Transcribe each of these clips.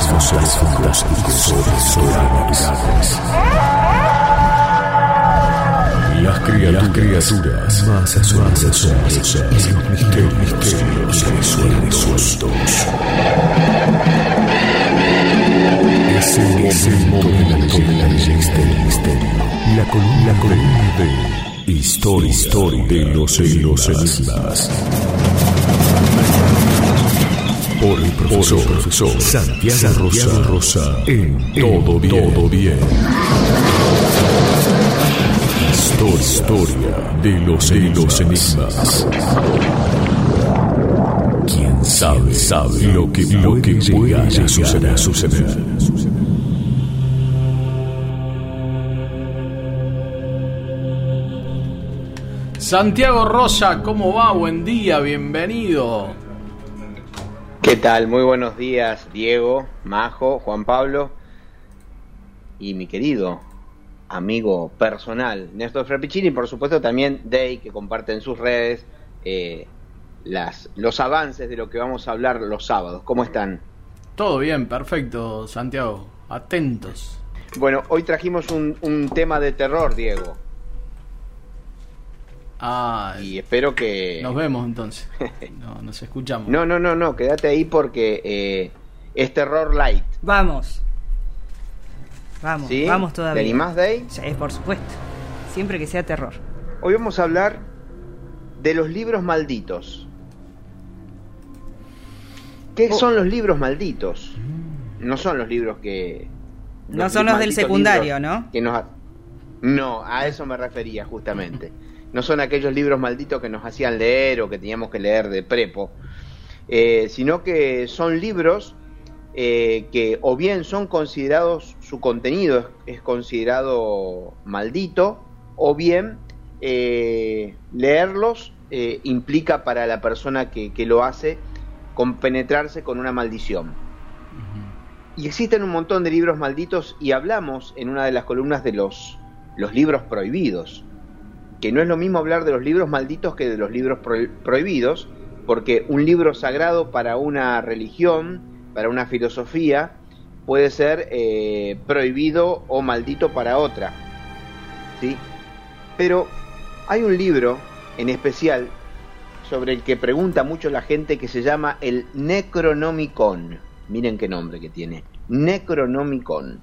seres fantásticos, sobrenaturales. Las, criaturas más asombrosas y los misterios resueltos. Es el momento de la leyenda del misterio. La columna de Historia, Historia de los enigmas. Por el profesor, Santiago, Rosa, Rosa en Todo Bien. Todo bien. Historia, de los, de los enigmas. ¿Quién sabe, sabe lo que, lo que puede llegar a suceder? suceder? Santiago Rosa, ¿cómo va? Buen día, bienvenido. ¿Qué tal? Muy buenos días, Diego, Majo, Juan Pablo y mi querido amigo personal, Néstor Frappiccini, y por supuesto también Day, que comparte en sus redes eh, las, los avances de lo que vamos a hablar los sábados. ¿Cómo están? Todo bien, perfecto, Santiago. Atentos. Bueno, hoy trajimos un, un tema de terror, Diego. Ah, y espero que... Nos vemos entonces. No, nos escuchamos. no, no, no, no, quédate ahí porque eh, es terror light. Vamos. Vamos, ¿Sí? vamos todavía. ¿Te animás, Day? Sí, por supuesto. Siempre que sea terror. Hoy vamos a hablar de los libros malditos. ¿Qué Oh. son los libros malditos? No son los libros que... No son los del secundario, ¿no? que nos No, a eso me refería justamente. No son aquellos libros malditos que nos hacían leer o que teníamos que leer de prepo, eh, sino que son libros eh, que o bien son considerados, su contenido es, es considerado maldito, o bien eh, leerlos implica para la persona que, que lo hace compenetrarse con una maldición. Y existen un montón de libros malditos y hablamos en una de las columnas de los, los libros prohibidos, que no es lo mismo hablar de los libros malditos que de los libros pro- prohibidos, porque un libro sagrado para una religión, para una filosofía, puede ser eh, prohibido o maldito para otra. ¿sí? Pero hay un libro en especial sobre el que pregunta mucho la gente que se llama el Necronomicon. Miren qué nombre que tiene. Necronomicon.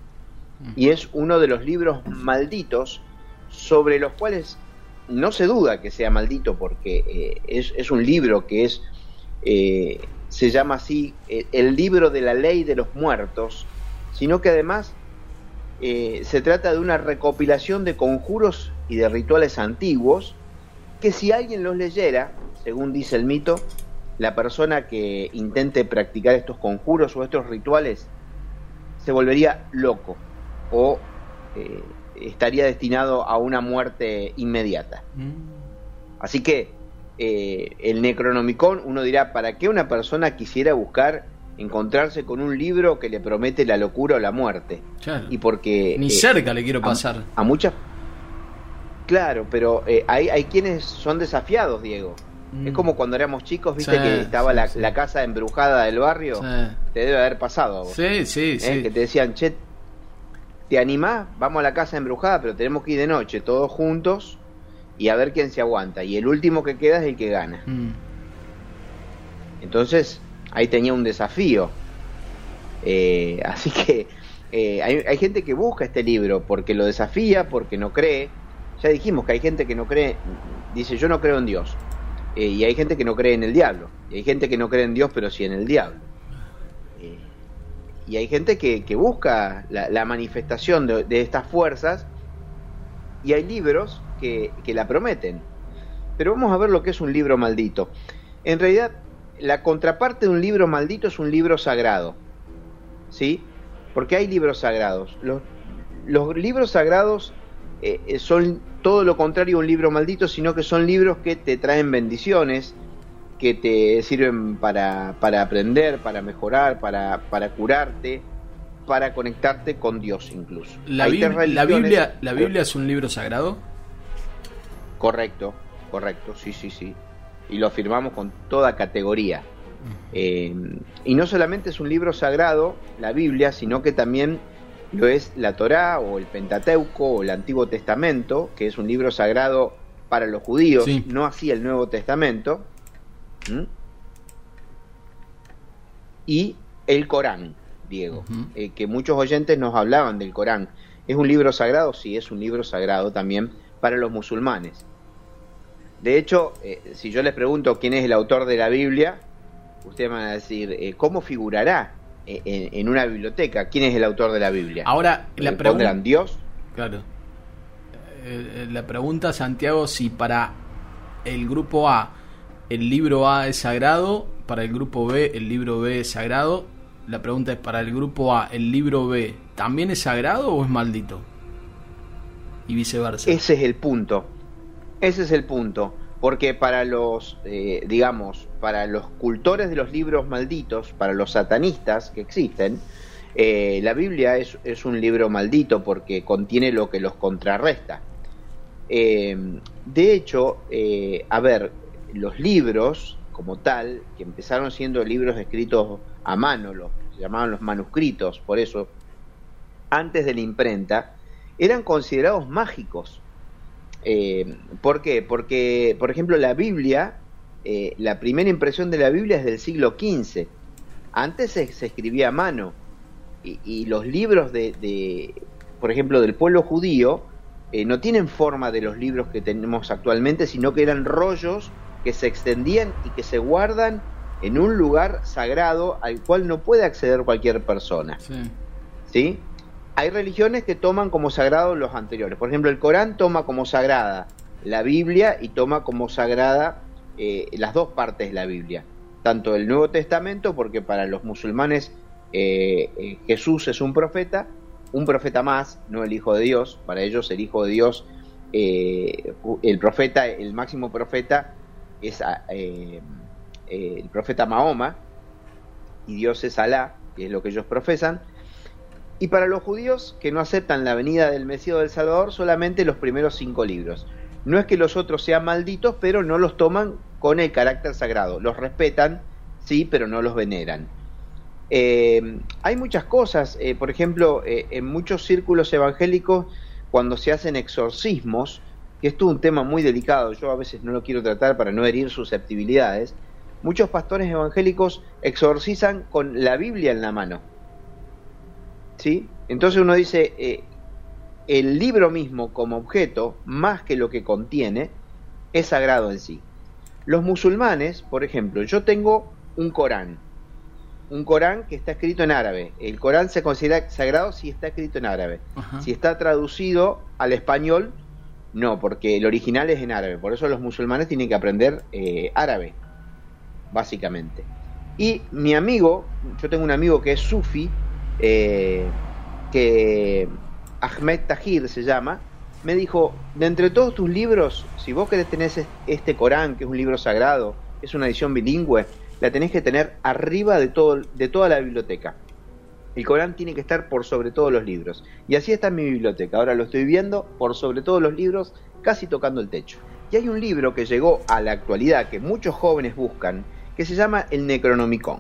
Y es uno de los libros malditos sobre los cuales no se duda que sea maldito porque eh, es, un libro que es eh, se llama así eh, el libro de la ley de los muertos, sino que además se trata de una recopilación de conjuros y de rituales antiguos que si alguien los leyera, según dice el mito, la persona que intente practicar estos conjuros o estos rituales se volvería loco o estaría destinado a una muerte inmediata. Mm. Así que eh, el Necronomicon, uno dirá, ¿para qué una persona quisiera buscar encontrarse con un libro que le promete la locura o la muerte? Claro. Y porque... Ni eh, cerca le quiero pasar. A, muchas... Claro, pero eh, hay, hay quienes son desafiados, Diego. Mm. Es como cuando éramos chicos, viste Sí, que estaba sí, la, sí. la casa embrujada del barrio. Te debe haber pasado a vos. Sí, sí, sí. Que te decían, che, ¿te animás? Vamos a la casa embrujada, pero tenemos que ir de noche, todos juntos, y a ver quién se aguanta. Y el último que queda es el que gana. Mm. Entonces, ahí tenía un desafío. Eh, así que eh, hay, hay gente que busca este libro porque lo desafía, porque no cree. Ya dijimos que hay gente que no cree, dice yo no creo en Dios. Eh, y hay gente que no cree en el diablo. Y hay gente que no cree en Dios, pero sí en el diablo. Y hay gente que, busca la, manifestación de, de estas fuerzas. Y hay libros que, que la prometen. Pero vamos a ver lo que es un libro maldito. En realidad, la contraparte de un libro maldito es un libro sagrado. ¿Sí? Porque hay libros sagrados. Los, los libros sagrados eh, eh, son todo lo contrario a un libro maldito, sino que son libros que te traen bendiciones, que te sirven para, para aprender, para mejorar, para, para curarte, para conectarte con Dios incluso. La, Hay Bib- tres la Biblia, ¿La Biblia es un libro sagrado? Correcto, correcto, sí, sí, sí. Y lo afirmamos con toda categoría. Eh, y no solamente es un libro sagrado, la Biblia, sino que también lo es la Torá o el Pentateuco o el Antiguo Testamento, que es un libro sagrado para los judíos, Sí. no así el Nuevo Testamento. ¿Mm? Y el Corán, Diego, eh, que muchos oyentes nos hablaban del Corán. ¿Es un libro sagrado? Sí, es un libro sagrado también para los musulmanes. De hecho, eh, si yo les pregunto quién es el autor de la Biblia, ustedes van a decir, eh, ¿cómo figurará en, en una biblioteca? ¿Quién es el autor de la Biblia? Ahora, la pregunta. ¿Pondrán Dios? Claro. La pregunta, Santiago, si para el grupo A el libro A es sagrado, para el grupo B el libro B es sagrado. La pregunta es, para el grupo A el libro B también es sagrado o es maldito? Y viceversa. Ese es el punto. Ese es el punto. Porque para los, eh, digamos, para los cultores de los libros malditos, para los satanistas que existen, eh, la Biblia es, un libro maldito porque contiene lo que los contrarresta. Eh, de hecho, a ver, los libros como tal, que empezaron siendo libros escritos a mano, los se llamaban los manuscritos, por eso, antes de la imprenta, eran considerados mágicos. Eh, ¿Por qué? Porque, por ejemplo, la Biblia, eh, la primera impresión de la Biblia es del siglo XV. Antes se, escribía a mano. Y, los libros de, de, por ejemplo, del pueblo judío, eh, no tienen forma de los libros que tenemos actualmente, sino que eran rollos que se extendían y que se guardan en un lugar sagrado al cual no puede acceder cualquier persona. Sí. ¿sí? Hay religiones que toman como sagrado los anteriores. Por ejemplo, el Corán toma como sagrada la Biblia y toma como sagrada eh, las dos partes de la Biblia. Tanto el Nuevo Testamento, porque para los musulmanes eh, eh, Jesús es un profeta, un profeta más, no el Hijo de Dios. Para ellos el Hijo de Dios, el profeta, el máximo profeta es ah, eh, eh, el profeta Mahoma y Dios es Alá, que es lo que ellos profesan. Y para los judíos que no aceptan la venida del Mesías del Salvador, solamente los primeros cinco libros. No es que los otros sean malditos, pero no los toman con el carácter sagrado. Los respetan, sí, pero no los veneran. Eh, hay muchas cosas, por ejemplo, en muchos círculos evangélicos, cuando se hacen exorcismos, que es un tema muy delicado, yo a veces no lo quiero tratar para no herir susceptibilidades, muchos pastores evangélicos exorcizan con la Biblia en la mano. ¿Sí? Entonces uno dice, eh, el libro mismo como objeto, más que lo que contiene, es sagrado en sí. Los musulmanes, por ejemplo, yo tengo un Corán, un Corán que está escrito en árabe. El Corán se considera sagrado si está escrito en árabe. Ajá. Si está traducido al español, no, porque el original es en árabe. Por eso los musulmanes tienen que aprender eh, árabe, básicamente. Y mi amigo, yo tengo un amigo que es sufi, eh, que Ahmed Tahir se llama, me dijo, de entre todos tus libros, si vos querés tener este Corán, que es un libro sagrado, es una edición bilingüe, la tenés que tener arriba de, todo, de toda la biblioteca. El Corán tiene que estar por sobre todos los libros. Y así está mi biblioteca. Ahora lo estoy viendo por sobre todos los libros, casi tocando el techo. Y hay un libro que llegó a la actualidad que muchos jóvenes buscan, que se llama el Necronomicon.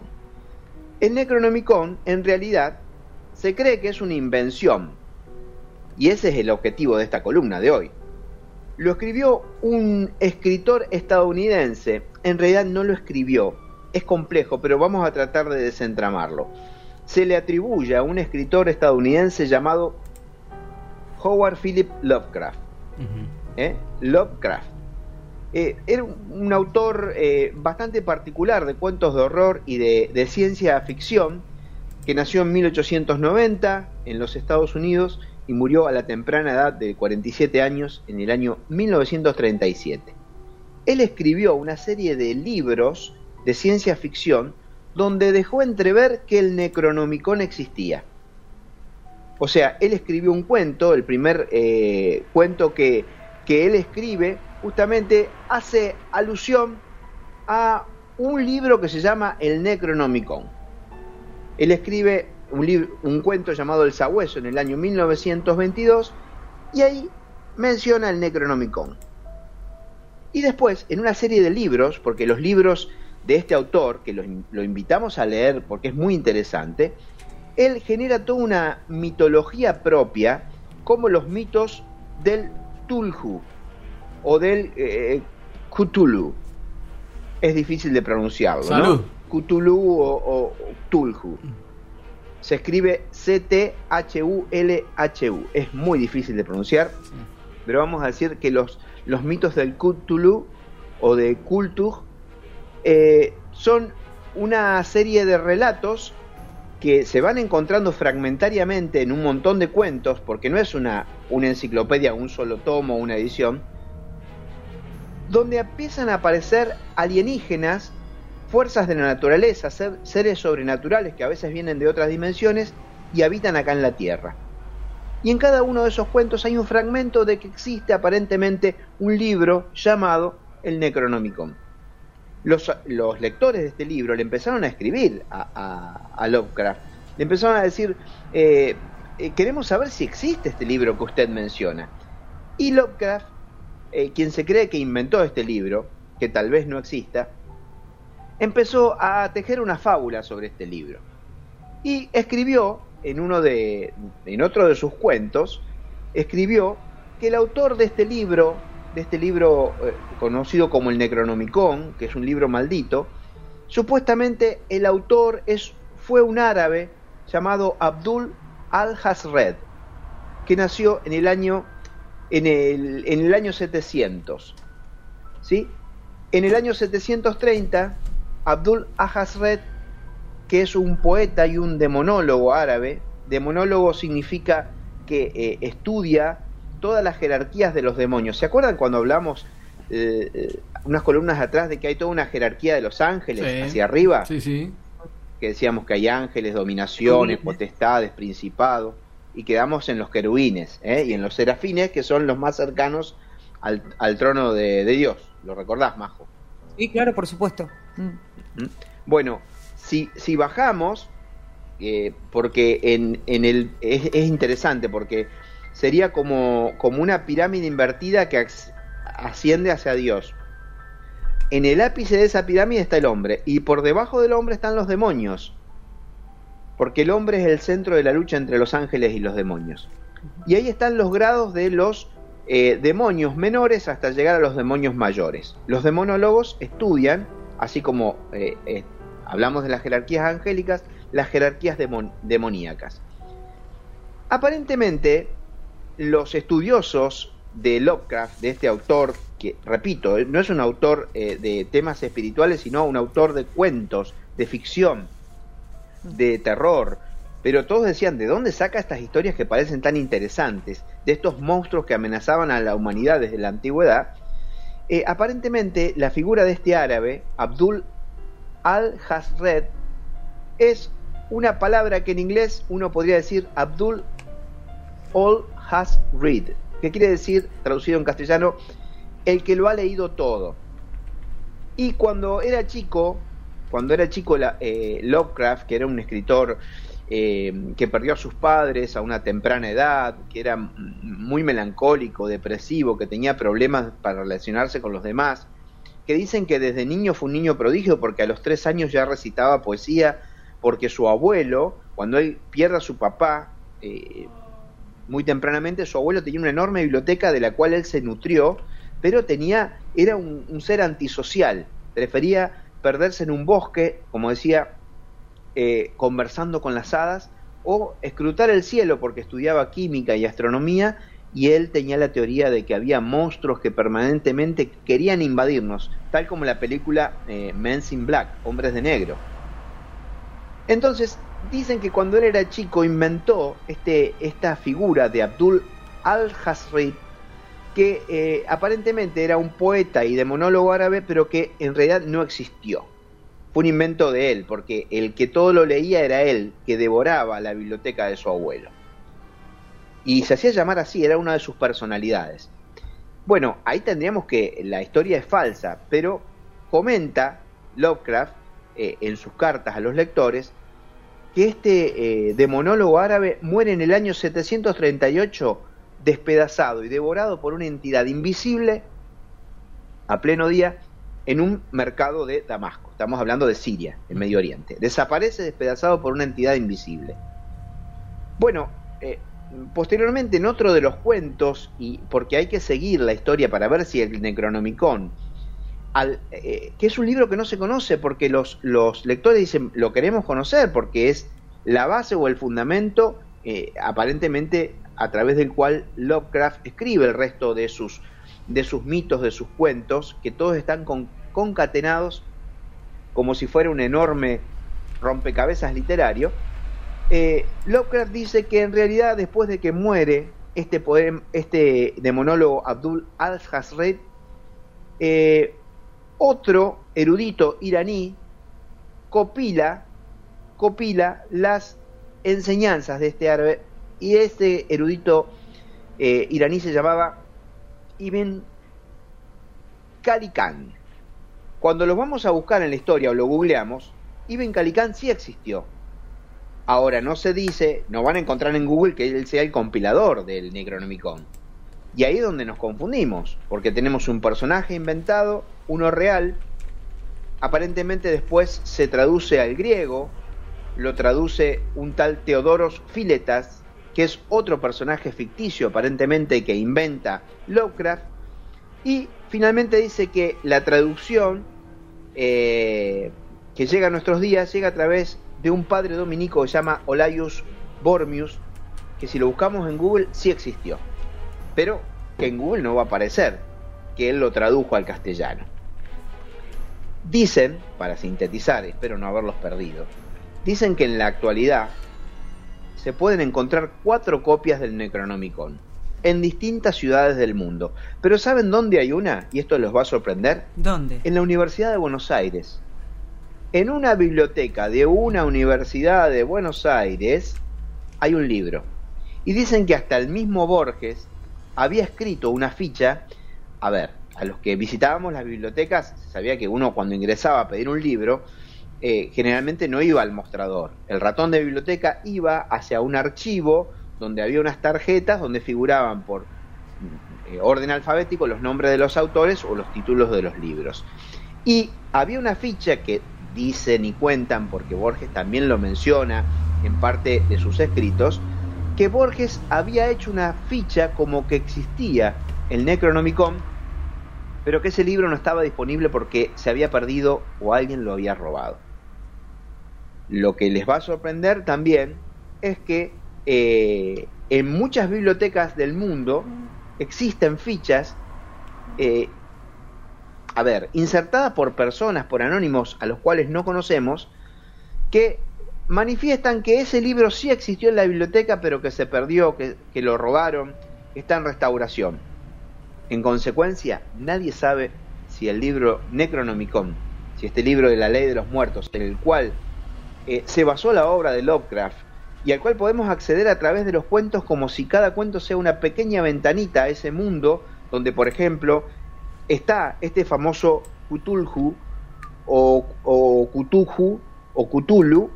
El Necronomicon, en realidad, se cree que es una invención. Y ese es el objetivo de esta columna de hoy. Lo escribió un escritor estadounidense. En realidad no lo escribió. Es complejo, pero vamos a tratar de desentramarlo. Se le atribuye a un escritor estadounidense llamado Howard Philip Lovecraft. Ujú. ¿eh? Lovecraft. Eh, era un, un autor eh, bastante particular de cuentos de horror y de, de ciencia ficción que nació en 1890 en los Estados Unidos y murió a la temprana edad de 47 años en el año 1937. Él escribió una serie de libros de ciencia ficción donde dejó entrever que el Necronomicon existía. O sea, él escribió un cuento, el primer eh, cuento que, que él escribe, justamente hace alusión a un libro que se llama El Necronomicon. Él escribe un, lib- un cuento llamado El Sabueso en el año 1922 y ahí menciona el Necronomicon. Y después, en una serie de libros, porque los libros de este autor, que lo, lo invitamos a leer porque es muy interesante, él genera toda una mitología propia, como los mitos del Tulhu o del eh, Cthulhu. Es difícil de pronunciarlo, Salud. ¿no? Cthulhu o, o Tulhu. Se escribe C-T-H-U-L-H-U. Es muy difícil de pronunciar, pero vamos a decir que los, los mitos del Cthulhu o de Kultug eh, son una serie de relatos que se van encontrando fragmentariamente en un montón de cuentos, porque no es una, enciclopedia, un solo tomo, una edición, donde empiezan a aparecer alienígenas, fuerzas de la naturaleza, ser- seres sobrenaturales que a veces vienen de otras dimensiones y habitan acá en la Tierra. Y en cada uno de esos cuentos hay un fragmento de que existe aparentemente un libro llamado el Necronomicon. Los, lectores de este libro le empezaron a escribir a Lovecraft. Le empezaron a decir, eh, eh, queremos saber si existe este libro que usted menciona. Y Lovecraft, eh, quien se cree que inventó este libro, que tal vez no exista, empezó a tejer una fábula sobre este libro. Y escribió en uno de en otro de sus cuentos, escribió que el autor de este libro, de este libro eh, conocido como el Necronomicon, que es un libro maldito, supuestamente el autor es fue un árabe llamado Abdul al-Hasred, que nació en el año en el, en el año 700. ¿Sí? En el año 730, Abdul Ahasred, que es un poeta y un demonólogo árabe, demonólogo significa que eh, estudia todas las jerarquías de los demonios. ¿Se acuerdan cuando hablamos eh, eh, unas columnas atrás de que hay toda una jerarquía de los ángeles Sí. hacia arriba? Sí, sí. que decíamos que hay ángeles, dominaciones, potestades, principados, y quedamos en los querubines ¿eh? y en los serafines, que son los más cercanos al, al trono de, de Dios. ¿Lo recordás, Majo? Sí, claro, por supuesto. Mm. ¿Mm? Bueno, si, si bajamos, eh, porque en, en el, es, es interesante, porque sería como, como una pirámide invertida que asciende hacia Dios. En el ápice de esa pirámide está el hombre, y por debajo del hombre están los demonios, porque el hombre es el centro de la lucha entre los ángeles y los demonios. Y ahí están los grados de los eh, demonios menores hasta llegar a los demonios mayores. Los demonólogos estudian, así como eh, eh, hablamos de las jerarquías angélicas, las jerarquías demon- demoníacas. Aparentemente, los estudiosos de Lovecraft, de este autor, que repito, eh, no es un autor eh, de temas espirituales, sino un autor de cuentos, de ficción, de terror, pero todos decían, ¿de dónde saca estas historias que parecen tan interesantes? De estos monstruos que amenazaban a la humanidad desde la antigüedad. Eh, aparentemente, la figura de este árabe, Abdul al-Hasred, es una palabra que en inglés uno podría decir Abdul all has read, que quiere decir, traducido en castellano, el que lo ha leído todo. Y cuando era chico, cuando era chico eh, Lovecraft, que era un escritor eh, que perdió a sus padres a una temprana edad, que era muy melancólico, depresivo, que tenía problemas para relacionarse con los demás, que dicen que desde niño fue un niño prodigio porque a los tres años ya recitaba poesía, porque su abuelo, cuando él pierde a su papá, eh, muy tempranamente su abuelo tenía una enorme biblioteca de la cual él se nutrió, pero tenía, era un, ser antisocial, prefería perderse en un bosque, como decía, eh, conversando con las hadas, o escrutar el cielo porque estudiaba química y astronomía, y él tenía la teoría de que había monstruos que permanentemente querían invadirnos, tal como la película eh, Men in Black, Hombres de Negro. Entonces, dicen que cuando él era chico inventó este, esta figura de Abdul al-Hasrid, que eh, aparentemente era un poeta y demonólogo árabe, pero que en realidad no existió. Fue un invento de él, porque el que todo lo leía era él, que devoraba la biblioteca de su abuelo. Y se hacía llamar así, era una de sus personalidades. Bueno, ahí tendríamos que la historia es falsa, pero comenta Lovecraft eh, en sus cartas a los lectores que este eh, demonólogo árabe muere en el año 738 despedazado y devorado por una entidad invisible a pleno día en un mercado de Damasco. Estamos hablando de Siria, en Medio Oriente. Desaparece despedazado por una entidad invisible. Bueno, eh, posteriormente en otro de los cuentos, y porque hay que seguir la historia para ver si el Necronomicon, al, eh, que es un libro que no se conoce porque los, lectores dicen lo queremos conocer porque es la base o el fundamento eh, aparentemente a través del cual Lovecraft escribe el resto de sus, de sus mitos, de sus cuentos, que todos están concatenados como si fuera un enorme rompecabezas literario. Eh, Lovecraft dice que en realidad después de que muere este, poema, este demonólogo Abdul al-Hazred, eh, otro erudito iraní copila, copila las enseñanzas de este árabe y este erudito eh, iraní se llamaba Ibn Kalikan. Cuando lo vamos a buscar en la historia o lo googleamos, Ibn Kalikan sí existió Ahora, no se dice, no van a encontrar en Google que él sea el compilador del Necronomicon. Y ahí es donde nos confundimos, porque tenemos un personaje inventado, uno real, aparentemente después se traduce al griego, lo traduce un tal Teodoros Filetas, que es otro personaje ficticio aparentemente que inventa Lovecraft, y finalmente dice que la traducción eh, que llega a nuestros días llega a través de un padre dominico que se llama Olaius Bormius, que si lo buscamos en Google sí existió, pero que en Google no va a aparecer, que él lo tradujo al castellano. Dicen, para sintetizar, espero no haberlos perdido, dicen que en la actualidad se pueden encontrar cuatro copias del Necronomicon en distintas ciudades del mundo. Pero ¿saben dónde hay una? Y esto los va a sorprender. ¿Dónde? En la Universidad de Buenos Aires en una biblioteca de una universidad de Buenos Aires hay un libro. Y dicen que hasta el mismo Borges había escrito una ficha. A ver, a los que visitábamos las bibliotecas, se sabía que uno cuando ingresaba a pedir un libro, eh, generalmente no iba al mostrador. El ratón de biblioteca iba hacia un archivo donde había unas tarjetas donde figuraban por eh, orden alfabético los nombres de los autores o los títulos de los libros. Y había una ficha que dicen y cuentan, porque Borges también lo menciona en parte de sus escritos, que Borges había hecho una ficha como que existía el Necronomicon, pero que ese libro no estaba disponible porque se había perdido o alguien lo había robado. Lo que les va a sorprender también es que eh, en muchas bibliotecas del mundo existen fichas eh, a ver, insertada por personas, por anónimos a los cuales no conocemos, que manifiestan que ese libro sí existió en la biblioteca, pero que se perdió, que, lo robaron, está en restauración. En consecuencia, nadie sabe si el libro Necronomicon, si este libro de la ley de los muertos, en el cual eh, se basó la obra de Lovecraft, y al cual podemos acceder a través de los cuentos como si cada cuento sea una pequeña ventanita a ese mundo, donde por ejemplo está este famoso Cthulhu o, o o Cthulhu,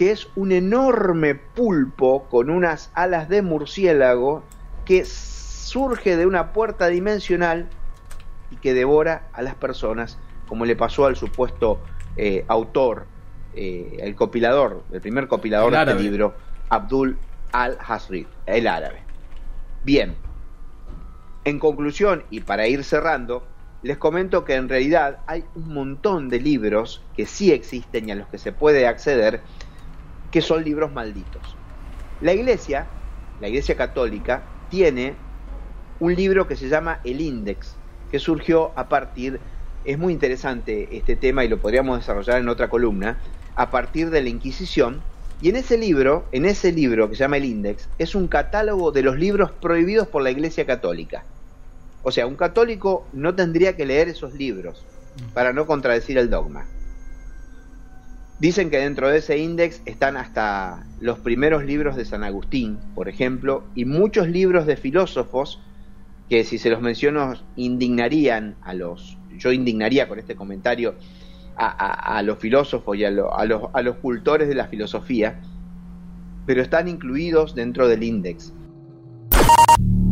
que es un enorme pulpo con unas alas de murciélago que surge de una puerta dimensional y que devora a las personas, como le pasó al supuesto eh, autor, eh, el compilador, el primer compilador de este libro, Abdul al-Hasrid, el árabe. Bien, en conclusión, y para ir cerrando, les comento que en realidad hay un montón de libros que sí existen y a los que se puede acceder, que son libros malditos. La iglesia, la iglesia católica, tiene un libro que se llama El Index, que surgió a partir, es muy interesante este tema y lo podríamos desarrollar en otra columna, a partir de la Inquisición, y en ese libro, en ese libro que se llama El Index, es un catálogo de los libros prohibidos por la iglesia católica. O sea, un católico no tendría que leer esos libros para no contradecir el dogma. Dicen que dentro de ese índice están hasta los primeros libros de San Agustín, por ejemplo, y muchos libros de filósofos que si se los menciono indignarían a los, yo indignaría con este comentario a, los filósofos y a, los, a los cultores de la filosofía, pero están incluidos dentro del índice.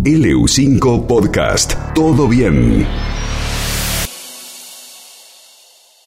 LU5 Podcast. Todo bien.